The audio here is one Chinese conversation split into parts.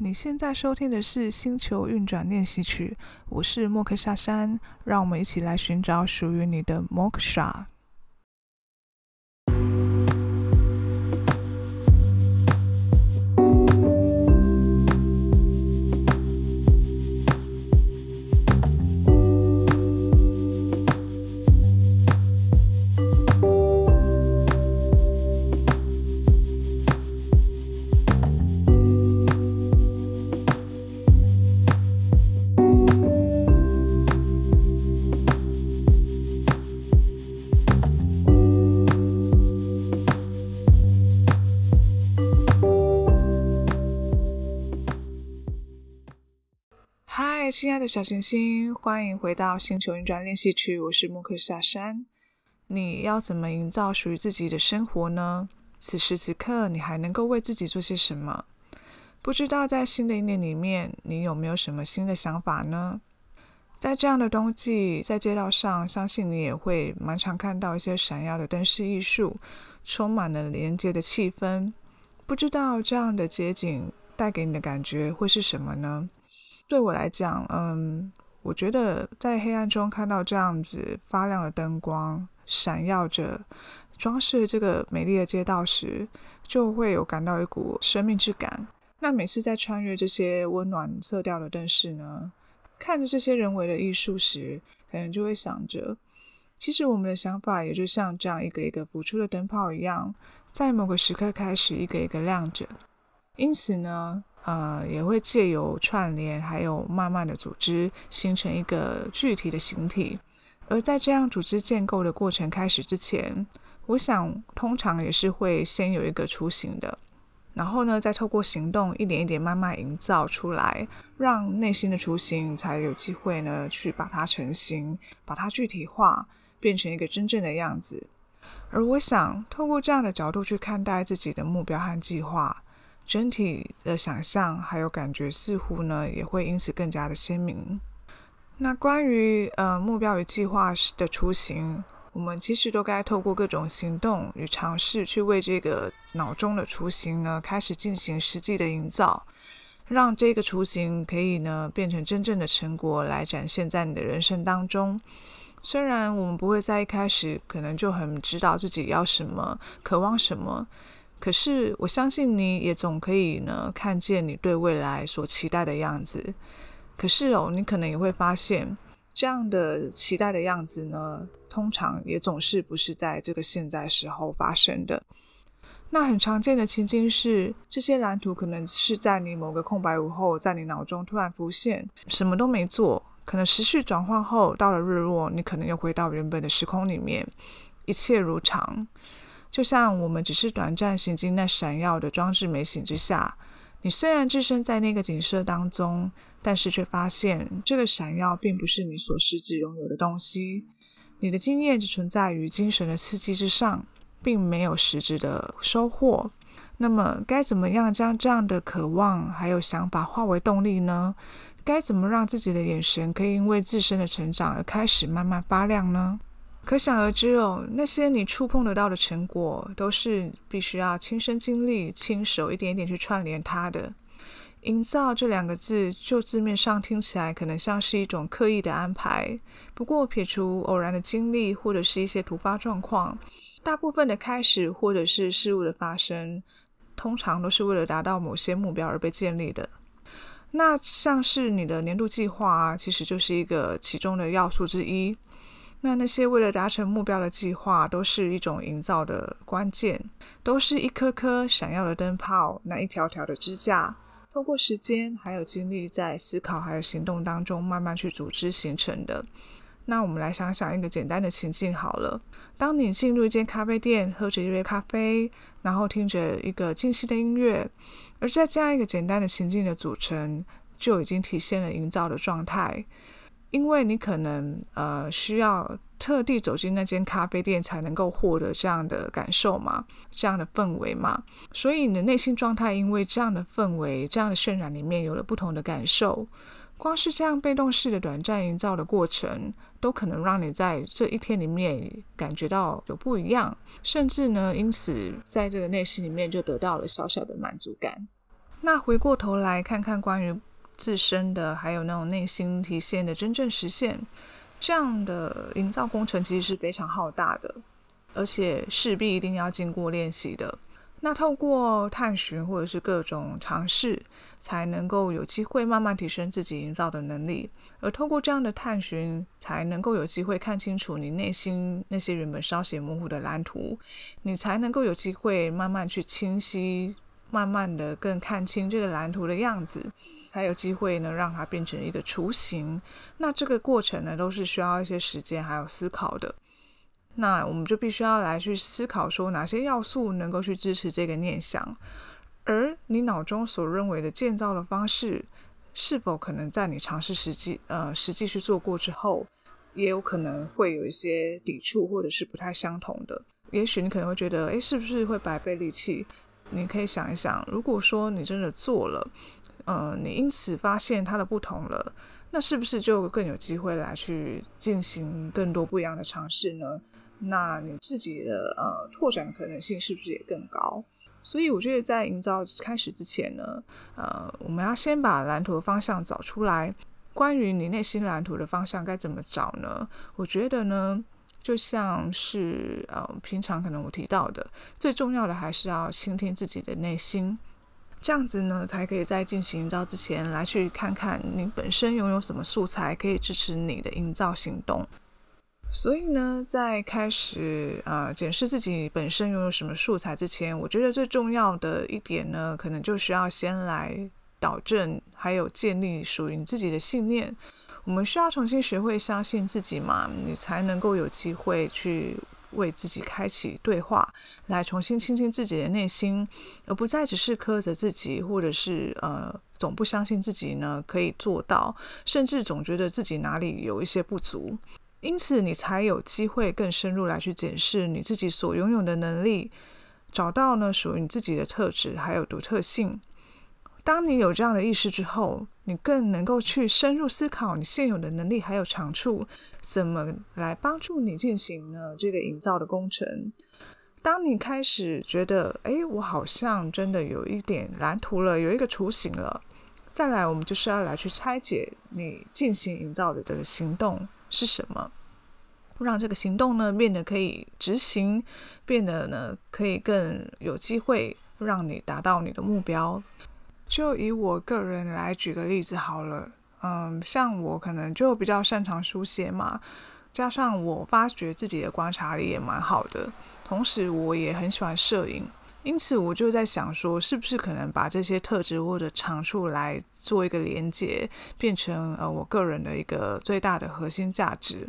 你现在收听的是《星球运转练习曲》，我是莫克夏山，让我们一起来寻找属于你的莫克夏。亲爱的小行星，欢迎回到星球运转练习区。我是木克下山。你要怎么营造属于自己的生活呢？此时此刻，你还能够为自己做些什么？不知道在新的一年里面，你有没有什么新的想法呢？在这样的冬季，在街道上，相信你也会蛮常看到一些闪耀的灯饰艺术，充满了连接的气氛。不知道这样的街景带给你的感觉会是什么呢？对我来讲，嗯，我觉得在黑暗中看到这样子发亮的灯光，闪耀着，装饰这个美丽的街道时，就会有感到一股生命之感。那每次在穿越这些温暖色调的灯饰呢，看着这些人为的艺术时，可能就会想着，其实我们的想法也就像这样一个一个浮出的灯泡一样，在某个时刻开始一个一个亮着。因此呢，呃，也会借由串联，还有慢慢的组织，形成一个具体的形体。而在这样组织建构的过程开始之前，我想通常也是会先有一个雏形的，然后呢，再透过行动一点一点慢慢营造出来，让内心的雏形才有机会呢去把它成型，把它具体化，变成一个真正的样子。而我想透过这样的角度去看待自己的目标和计划。整体的想象还有感觉，似乎呢也会因此更加的鲜明。那关于呃目标与计划的雏形，我们其实都该透过各种行动与尝试，去为这个脑中的雏形呢开始进行实际的营造，让这个雏形可以呢变成真正的成果来展现在你的人生当中。虽然我们不会在一开始可能就很知道自己要什么，渴望什么。可是，我相信你也总可以呢，看见你对未来所期待的样子。可是哦，你可能也会发现，这样的期待的样子呢，通常也总是不是在这个现在时候发生的。那很常见的情境是，这些蓝图可能是在你某个空白午后，在你脑中突然浮现，什么都没做，可能时序转换后，到了日落，你可能又回到原本的时空里面，一切如常。就像我们只是短暂行经那闪耀的装置美景之下，你虽然置身在那个景色当中，但是却发现这个闪耀并不是你所实质拥有的东西。你的经验只存在于精神的刺激之上，并没有实质的收获。那么，该怎么样将这样的渴望还有想法化为动力呢？该怎么让自己的眼神可以因为自身的成长而开始慢慢发亮呢？可想而知哦，那些你触碰得到的成果，都是必须要亲身经历、亲手一点一点去串联它的。营造这两个字，就字面上听起来可能像是一种刻意的安排。不过撇除偶然的经历或者是一些突发状况，大部分的开始或者是事物的发生，通常都是为了达到某些目标而被建立的。那像是你的年度计划啊，其实就是一个其中的要素之一。那那些为了达成目标的计划，都是一种营造的关键，都是一颗颗闪耀的灯泡，那一条条的支架，透过时间还有精力，在思考还有行动当中，慢慢去组织形成的。那我们来想想一个简单的情境好了，当你进入一间咖啡店，喝着一杯咖啡，然后听着一个静息的音乐，而在这样一个简单的情境的组成，就已经体现了营造的状态。因为你可能呃需要特地走进那间咖啡店才能够获得这样的感受嘛，这样的氛围嘛，所以你的内心状态因为这样的氛围、这样的渲染里面有了不同的感受。光是这样被动式的短暂营造的过程，都可能让你在这一天里面感觉到有不一样，甚至呢，因此在这个内心里面就得到了小小的满足感。那回过头来看看关于自身的，还有那种内心体现的真正实现，这样的营造工程其实是非常浩大的，而且势必一定要经过练习的。那透过探寻或者是各种尝试，才能够有机会慢慢提升自己营造的能力。而透过这样的探寻，才能够有机会看清楚你内心那些原本稍显模糊的蓝图，你才能够有机会慢慢去清晰，慢慢的更看清这个蓝图的样子，才有机会呢让它变成一个雏形。那这个过程呢，都是需要一些时间还有思考的。那我们就必须要来去思考，说哪些要素能够去支持这个念想，而你脑中所认为的建造的方式，是否可能在你尝试实际呃实际去做过之后，也有可能会有一些抵触或者是不太相同的。也许你可能会觉得，诶，是不是会白费力气？你可以想一想，如果说你真的做了，呃，你因此发现它的不同了，那是不是就更有机会来去进行更多不一样的尝试呢？那你自己的呃拓展可能性是不是也更高？所以我觉得在营造开始之前呢，呃，我们要先把蓝图的方向找出来。关于你内心蓝图的方向该怎么找呢？我觉得呢，就像是呃平常可能我提到的，最重要的还是要倾听自己的内心，这样子呢才可以在进行营造之前来去看看你本身拥有什么素材可以支持你的营造行动。所以呢，在开始呃检视自己本身拥有什么素材之前，我觉得最重要的一点呢，可能就需要先来导正，还有建立属于你自己的信念。我们需要重新学会相信自己嘛，你才能够有机会去为自己开启对话，来重新倾听自己的内心，而不再只是苛责自己，或者是呃总不相信自己呢可以做到，甚至总觉得自己哪里有一些不足。因此，你才有机会更深入来去检视你自己所拥有的能力，找到呢属于你自己的特质还有独特性。当你有这样的意识之后，你更能够去深入思考你现有的能力还有长处，怎么来帮助你进行呢这个营造的工程。当你开始觉得，哎，我好像真的有一点蓝图了，有一个雏形了，再来，我们就是要来去拆解你进行营造的这个行动。是什么？让这个行动呢变得可以执行，变得呢可以更有机会让你达到你的目标。就以我个人来举个例子好了，嗯，像我可能就比较擅长书写嘛，加上我发觉自己的观察力也蛮好的，同时我也很喜欢摄影。因此，我就在想说，是不是可能把这些特质或者长处来做一个连接，变成呃我个人的一个最大的核心价值，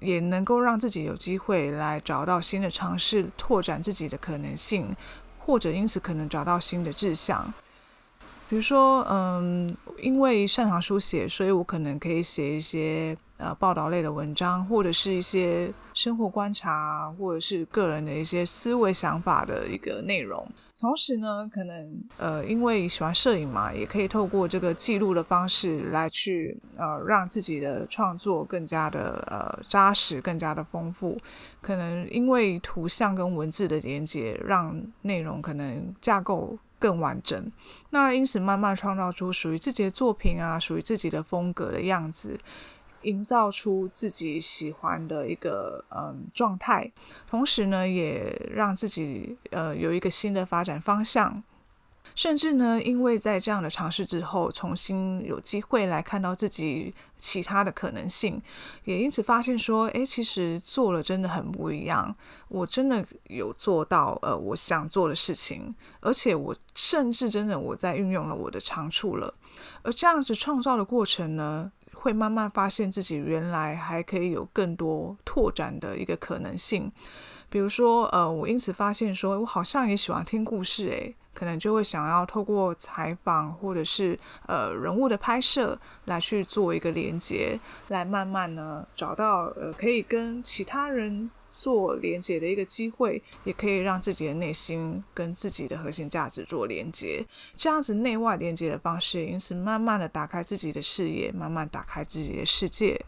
也能够让自己有机会来找到新的尝试，拓展自己的可能性，或者因此可能找到新的志向。比如说，嗯，因为擅长书写，所以我可能可以写一些呃报道类的文章，或者是一些生活观察，或者是个人的一些思维想法的一个内容。同时呢，可能呃因为喜欢摄影嘛，也可以透过这个记录的方式来去呃让自己的创作更加的呃扎实，更加的丰富。可能因为图像跟文字的连接，让内容可能架构。更完整，那因此慢慢创造出属于自己的作品啊，属于自己的风格的样子，营造出自己喜欢的一个嗯状态，同时呢，也让自己呃有一个新的发展方向。甚至呢，因为在这样的尝试之后，重新有机会来看到自己其他的可能性，也因此发现说，诶，其实做了真的很不一样。我真的有做到呃我想做的事情，而且我甚至真的我在运用了我的长处了。而这样子创造的过程呢，会慢慢发现自己原来还可以有更多拓展的一个可能性。比如说，呃，我因此发现说，我好像也喜欢听故事，诶。可能就会想要透过采访或者是呃人物的拍摄来去做一个连接，来慢慢呢找到呃可以跟其他人做连接的一个机会，也可以让自己的内心跟自己的核心价值做连接，这样子内外连接的方式，因此慢慢的打开自己的视野，慢慢打开自己的世界。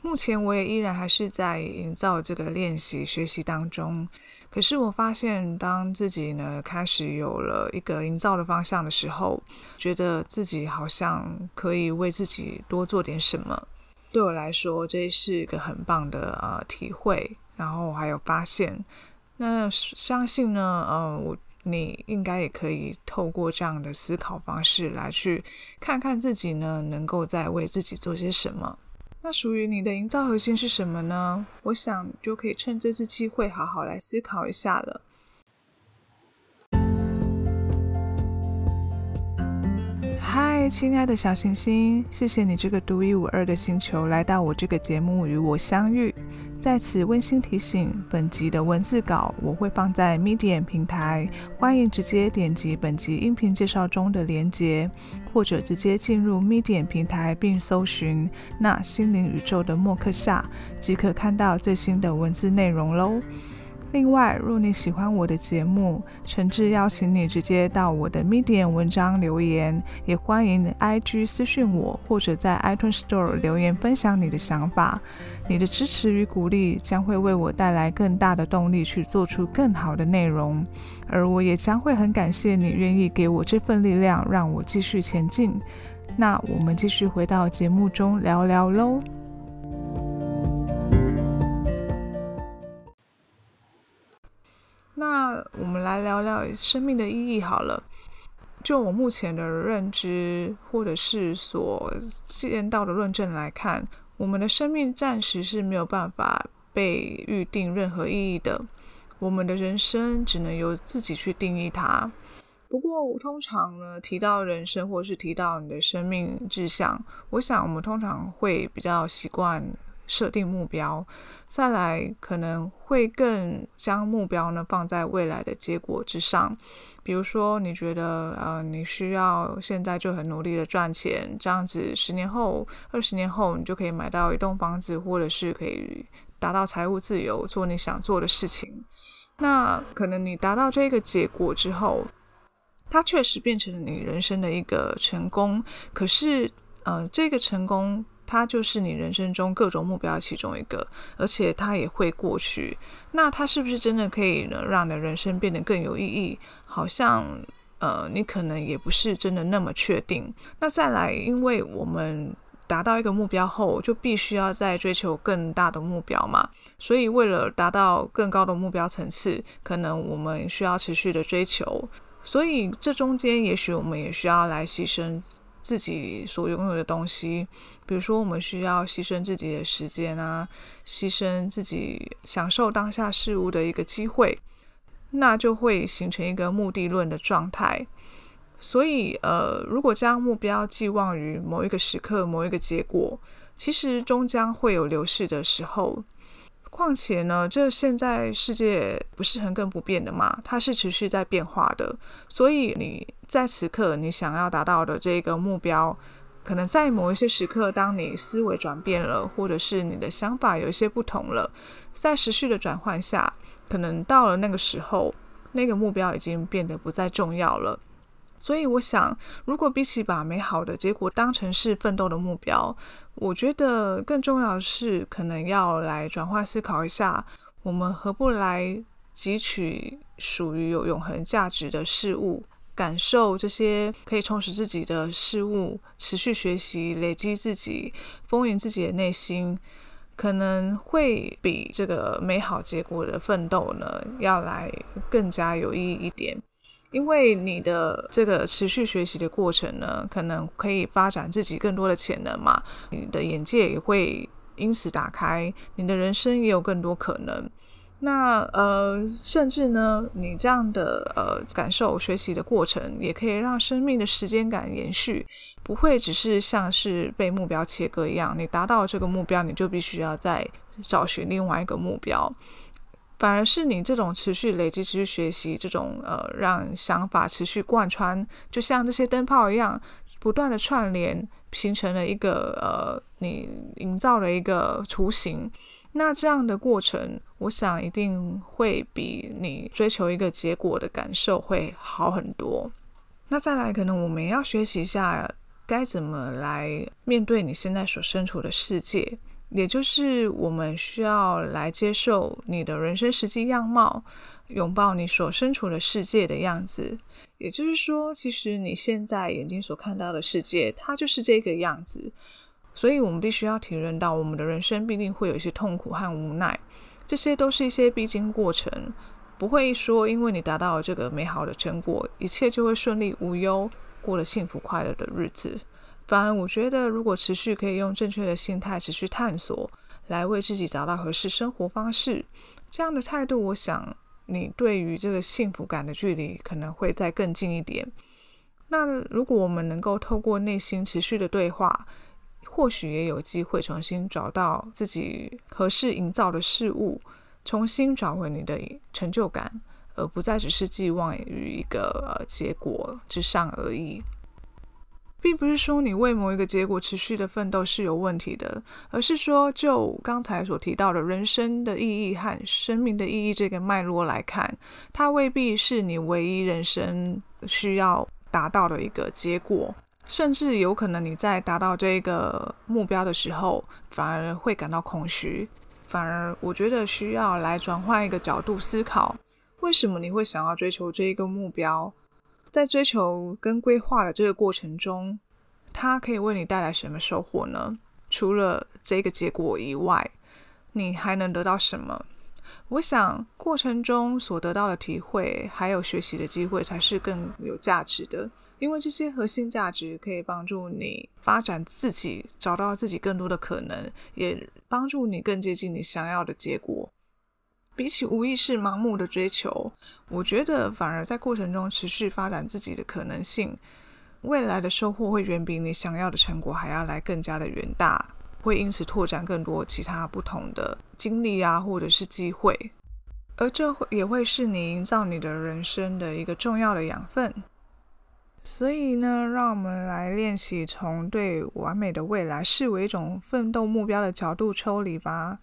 目前我也依然还是在营造这个练习学习当中。可是我发现，当自己呢开始有了一个营造的方向的时候，觉得自己好像可以为自己多做点什么。对我来说，这是一个很棒的呃体会，然后还有发现。那相信呢，呃，我你应该也可以透过这样的思考方式来去看看自己呢，能够再为自己做些什么。那属于你的营造核心是什么呢？我想就可以趁这次机会好好来思考一下了。嗨，亲爱的小行星，谢谢你这个独一无二的星球来到我这个节目与我相遇。在此温馨提醒，本集的文字稿我会放在 Medium 平台，欢迎直接点击本集音频介绍中的连结，或者直接进入 Medium 平台并搜寻“那心灵宇宙的默克夏”，即可看到最新的文字内容喽。另外，若你喜欢我的节目，诚挚邀请你直接到我的 Medium 文章留言，也欢迎 IG 私讯我，或者在 iTunes Store 留言分享你的想法。你的支持与鼓励将会为我带来更大的动力，去做出更好的内容，而我也将会很感谢你愿意给我这份力量，让我继续前进。那我们继续回到节目中聊聊喽。那我们来聊聊生命的意义好了。就我目前的认知，或者是所见到的论证来看，我们的生命暂时是没有办法被预定任何意义的。我们的人生只能由自己去定义它。不过，通常呢，提到人生，或是提到你的生命志向，我想我们通常会比较习惯。设定目标，再来可能会更将目标呢放在未来的结果之上。比如说，你觉得呃你需要现在就很努力的赚钱，这样子十年后、二十年后你就可以买到一栋房子，或者是可以达到财务自由，做你想做的事情。那可能你达到这个结果之后，它确实变成了你人生的一个成功。可是，呃，这个成功。它就是你人生中各种目标其中一个，而且它也会过去。那它是不是真的可以呢，让你的人生变得更有意义？好像呃，你可能也不是真的那么确定。那再来，因为我们达到一个目标后，就必须要再追求更大的目标嘛。所以为了达到更高的目标层次，可能我们需要持续的追求。所以这中间，也许我们也需要来牺牲。自己所拥有的东西，比如说我们需要牺牲自己的时间啊，牺牲自己享受当下事物的一个机会，那就会形成一个目的论的状态。所以，呃，如果将目标寄望于某一个时刻、某一个结果，其实终将会有流逝的时候。况且呢，这现在世界不是恒更不变的嘛，它是持续在变化的。所以你在此刻你想要达到的这个目标，可能在某一些时刻，当你思维转变了，或者是你的想法有一些不同了，在持续的转换下，可能到了那个时候，那个目标已经变得不再重要了。所以我想，如果比起把美好的结果当成是奋斗的目标，我觉得更重要的是，可能要来转换思考一下，我们何不来汲取属于有永恒价值的事物，感受这些可以充实自己的事物，持续学习，累积自己，丰盈自己的内心，可能会比这个美好结果的奋斗呢，要来更加有意义一点。因为你的这个持续学习的过程呢，可能可以发展自己更多的潜能嘛，你的眼界也会因此打开，你的人生也有更多可能。那呃，甚至呢，你这样的呃感受学习的过程，也可以让生命的时间感延续，不会只是像是被目标切割一样，你达到这个目标，你就必须要再找寻另外一个目标。反而是你这种持续累积、持续学习，这种呃，让想法持续贯穿，就像这些灯泡一样，不断的串联，形成了一个呃，你营造了一个雏形。那这样的过程，我想一定会比你追求一个结果的感受会好很多。那再来，可能我们要学习一下该怎么来面对你现在所身处的世界。也就是我们需要来接受你的人生实际样貌，拥抱你所身处的世界的样子。也就是说，其实你现在眼睛所看到的世界，它就是这个样子。所以，我们必须要体认到，我们的人生必定会有一些痛苦和无奈，这些都是一些必经过程，不会说因为你达到了这个美好的成果，一切就会顺利无忧，过了幸福快乐的日子。反而，我觉得如果持续可以用正确的心态持续探索，来为自己找到合适生活方式，这样的态度，我想你对于这个幸福感的距离可能会再更近一点。那如果我们能够透过内心持续的对话，或许也有机会重新找到自己合适营造的事物，重新找回你的成就感，而不再只是寄望于一个呃结果之上而已。并不是说你为某一个结果持续的奋斗是有问题的，而是说就刚才所提到的人生的意义和生命的意义这个脉络来看，它未必是你唯一人生需要达到的一个结果，甚至有可能你在达到这个目标的时候，反而会感到空虚。反而，我觉得需要来转换一个角度思考，为什么你会想要追求这一个目标？在追求跟规划的这个过程中，它可以为你带来什么收获呢？除了这个结果以外，你还能得到什么？我想过程中所得到的体会，还有学习的机会，才是更有价值的。因为这些核心价值可以帮助你发展自己，找到自己更多的可能，也帮助你更接近你想要的结果。比起无意识盲目的追求，我觉得反而在过程中持续发展自己的可能性，未来的收获会远比你想要的成果还要来更加的远大，会因此拓展更多其他不同的经历啊，或者是机会，而这也会是你营造你的人生的一个重要的养分。所以呢，让我们来练习从对完美的未来视为一种奋斗目标的角度抽离吧。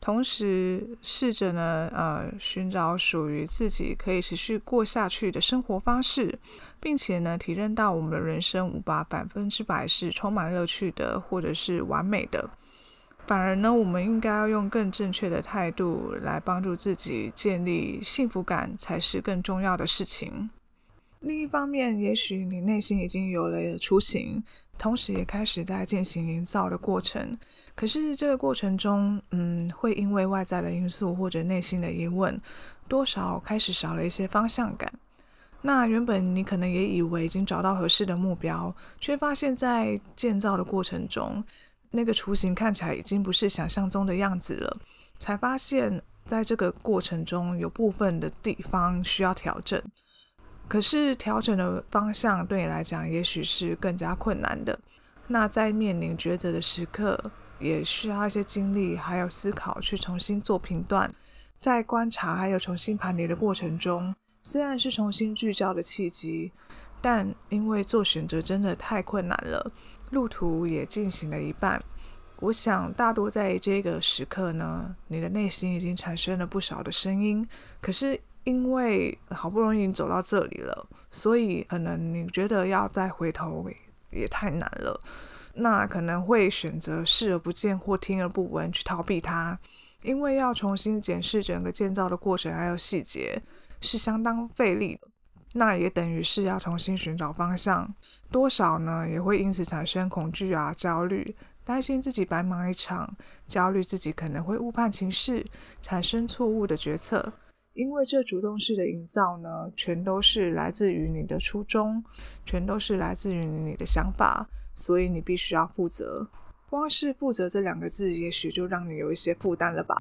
同时，试着呢，呃，寻找属于自己可以持续过下去的生活方式，并且呢，体认到我们的人生无法百分之百是充满乐趣的，或者是完美的。反而呢，我们应该要用更正确的态度来帮助自己建立幸福感，才是更重要的事情。另一方面，也许你内心已经有了雏形，同时也开始在进行营造的过程。可是这个过程中，嗯，会因为外在的因素或者内心的疑问，多少开始少了一些方向感。那原本你可能也以为已经找到合适的目标，却发现在建造的过程中，那个雏形看起来已经不是想象中的样子了。才发现，在这个过程中有部分的地方需要调整。可是调整的方向对你来讲，也许是更加困难的。那在面临抉择的时刻，也需要一些精力，还有思考去重新做评断。在观察还有重新盘点的过程中，虽然是重新聚焦的契机，但因为做选择真的太困难了，路途也进行了一半。我想大多在这个时刻呢，你的内心已经产生了不少的声音，可是。因为好不容易走到这里了，所以可能你觉得要再回头也太难了，那可能会选择视而不见或听而不闻去逃避它。因为要重新检视整个建造的过程还有细节是相当费力的，那也等于是要重新寻找方向，多少呢也会因此产生恐惧啊、焦虑，担心自己白忙一场，焦虑自己可能会误判情势，产生错误的决策。因为这主动式的营造呢，全都是来自于你的初衷，全都是来自于你的想法，所以你必须要负责。光是“负责”这两个字，也许就让你有一些负担了吧？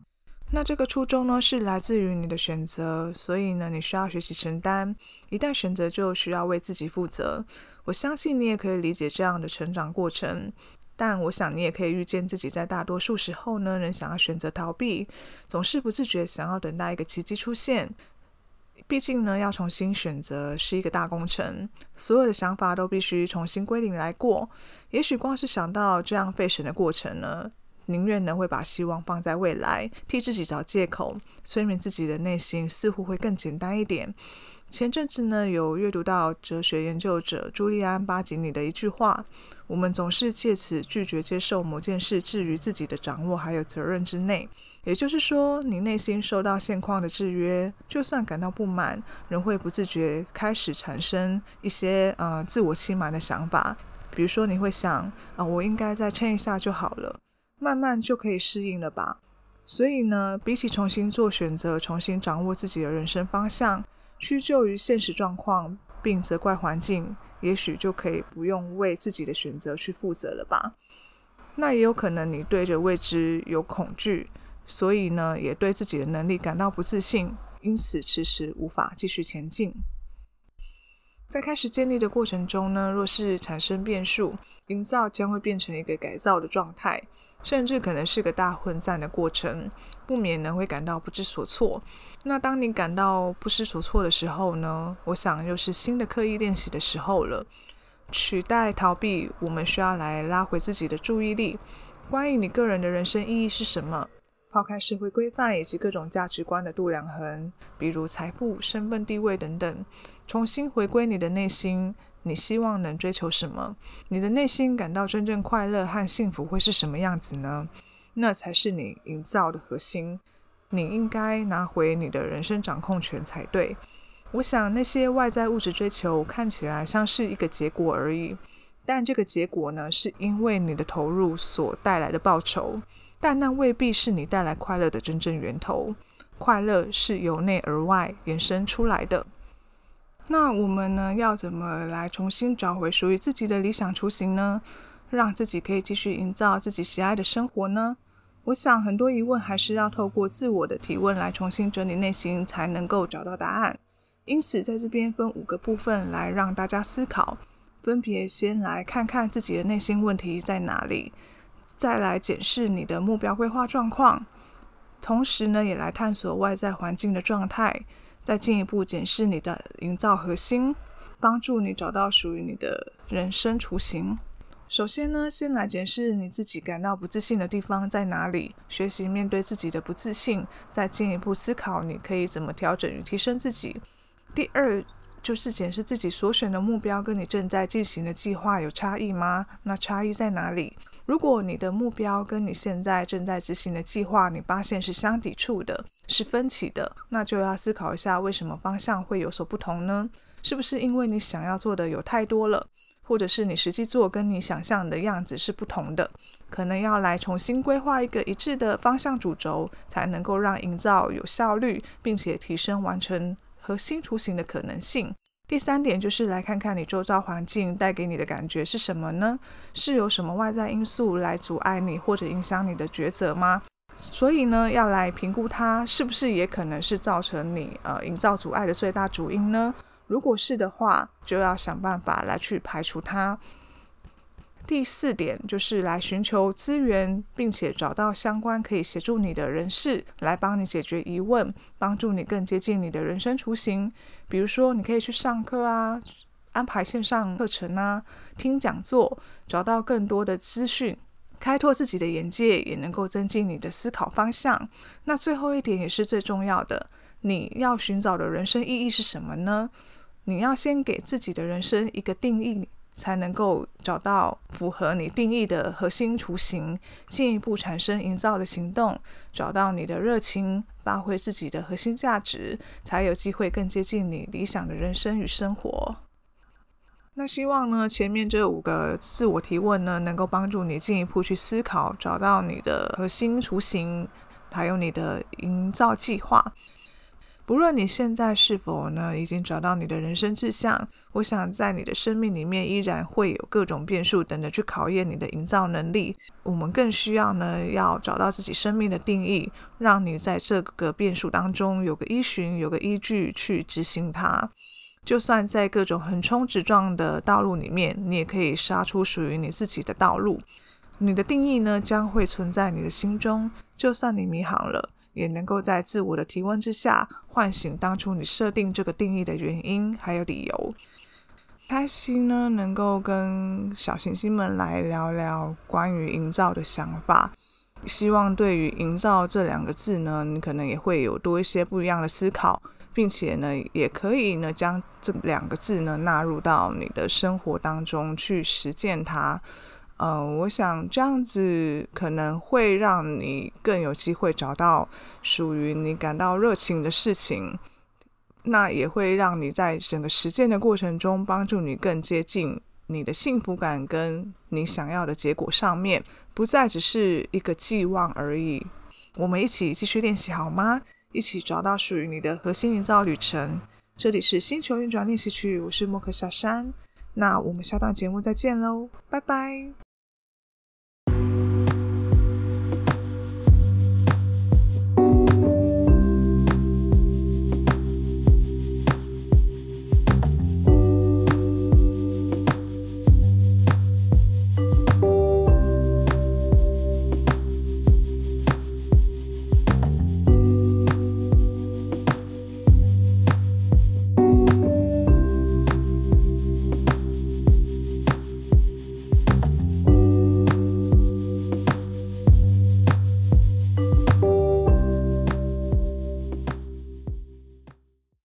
那这个初衷呢，是来自于你的选择，所以呢，你需要学习承担。一旦选择，就需要为自己负责。我相信你也可以理解这样的成长过程。但我想你也可以预见自己在大多数时候呢，仍想要选择逃避，总是不自觉想要等待一个奇迹出现。毕竟呢，要重新选择是一个大工程，所有的想法都必须重新归零来过。也许光是想到这样费神的过程呢，宁愿呢会把希望放在未来，替自己找借口，催眠自己的内心，似乎会更简单一点。前阵子呢，有阅读到哲学研究者朱利安·巴吉尼的一句话：“我们总是借此拒绝接受某件事置于自己的掌握还有责任之内。”也就是说，你内心受到现况的制约，就算感到不满，仍会不自觉开始产生一些呃自我欺瞒的想法。比如说，你会想：“啊、我应该再撑一下就好了，慢慢就可以适应了吧。”所以呢，比起重新做选择，重新掌握自己的人生方向。屈就于现实状况，并责怪环境，也许就可以不用为自己的选择去负责了吧？那也有可能你对着未知有恐惧，所以呢，也对自己的能力感到不自信，因此迟迟无法继续前进。在开始建立的过程中呢，若是产生变数，营造将会变成一个改造的状态。甚至可能是个大混战的过程，不免呢会感到不知所措。那当你感到不知所措的时候呢，我想又是新的刻意练习的时候了。取代逃避，我们需要来拉回自己的注意力。关于你个人的人生意义是什么？抛开社会规范以及各种价值观的度量衡，比如财富、身份、地位等等，重新回归你的内心。你希望能追求什么？你的内心感到真正快乐和幸福会是什么样子呢？那才是你营造的核心。你应该拿回你的人生掌控权才对。我想那些外在物质追求看起来像是一个结果而已，但这个结果呢，是因为你的投入所带来的报酬，但那未必是你带来快乐的真正源头。快乐是由内而外延伸出来的。那我们呢，要怎么来重新找回属于自己的理想雏形呢？让自己可以继续营造自己喜爱的生活呢？我想很多疑问还是要透过自我的提问来重新整理内心，才能够找到答案。因此，在这边分五个部分来让大家思考，分别先来看看自己的内心问题在哪里，再来检视你的目标规划状况，同时呢，也来探索外在环境的状态。再进一步检视你的营造核心，帮助你找到属于你的人生雏形。首先呢，先来检视你自己感到不自信的地方在哪里，学习面对自己的不自信，再进一步思考你可以怎么调整与提升自己。第二，就是检视自己所选的目标跟你正在进行的计划有差异吗？那差异在哪里？如果你的目标跟你现在正在执行的计划，你发现是相抵触的，是分歧的，那就要思考一下为什么方向会有所不同呢？是不是因为你想要做的有太多了，或者是你实际做跟你想象的样子是不同的？可能要来重新规划一个一致的方向主轴，才能够让营造有效率，并且提升完成。和新雏形的可能性。第三点就是来看看你周遭环境带给你的感觉是什么呢？是有什么外在因素来阻碍你或者影响你的抉择吗？所以呢，要来评估它是不是也可能是造成你呃营造阻碍的最大主因呢？如果是的话，就要想办法来去排除它。第四点就是来寻求资源，并且找到相关可以协助你的人士来帮你解决疑问，帮助你更接近你的人生雏形。比如说，你可以去上课啊，安排线上课程啊，听讲座，找到更多的资讯，开拓自己的眼界，也能够增进你的思考方向。那最后一点也是最重要的，你要寻找的人生意义是什么呢？你要先给自己的人生一个定义。才能够找到符合你定义的核心雏形，进一步产生营造的行动，找到你的热情，发挥自己的核心价值，才有机会更接近你理想的人生与生活。那希望呢，前面这五个自我提问呢，能够帮助你进一步去思考，找到你的核心雏形，还有你的营造计划。不论你现在是否呢，已经找到你的人生志向，我想在你的生命里面依然会有各种变数等着去考验你的营造能力。我们更需要呢，要找到自己生命的定义，让你在这个变数当中有个依循，有个依据去执行它。就算在各种横冲直撞的道路里面，你也可以杀出属于你自己的道路。你的定义呢，将会存在你的心中，就算你迷航了。也能够在自我的提问之下，唤醒当初你设定这个定义的原因还有理由。开心呢，能够跟小行星们来聊聊关于营造的想法。希望对于“营造”这两个字呢，你可能也会有多一些不一样的思考，并且呢，也可以呢将这两个字呢纳入到你的生活当中去实践它。呃，我想这样子可能会让你更有机会找到属于你感到热情的事情，那也会让你在整个实践的过程中帮助你更接近你的幸福感跟你想要的结果上面，不再只是一个寄望而已。我们一起继续练习好吗？一起找到属于你的核心营造旅程。这里是星球运转练习区，我是莫克夏山。那我们下段节目再见喽，拜拜。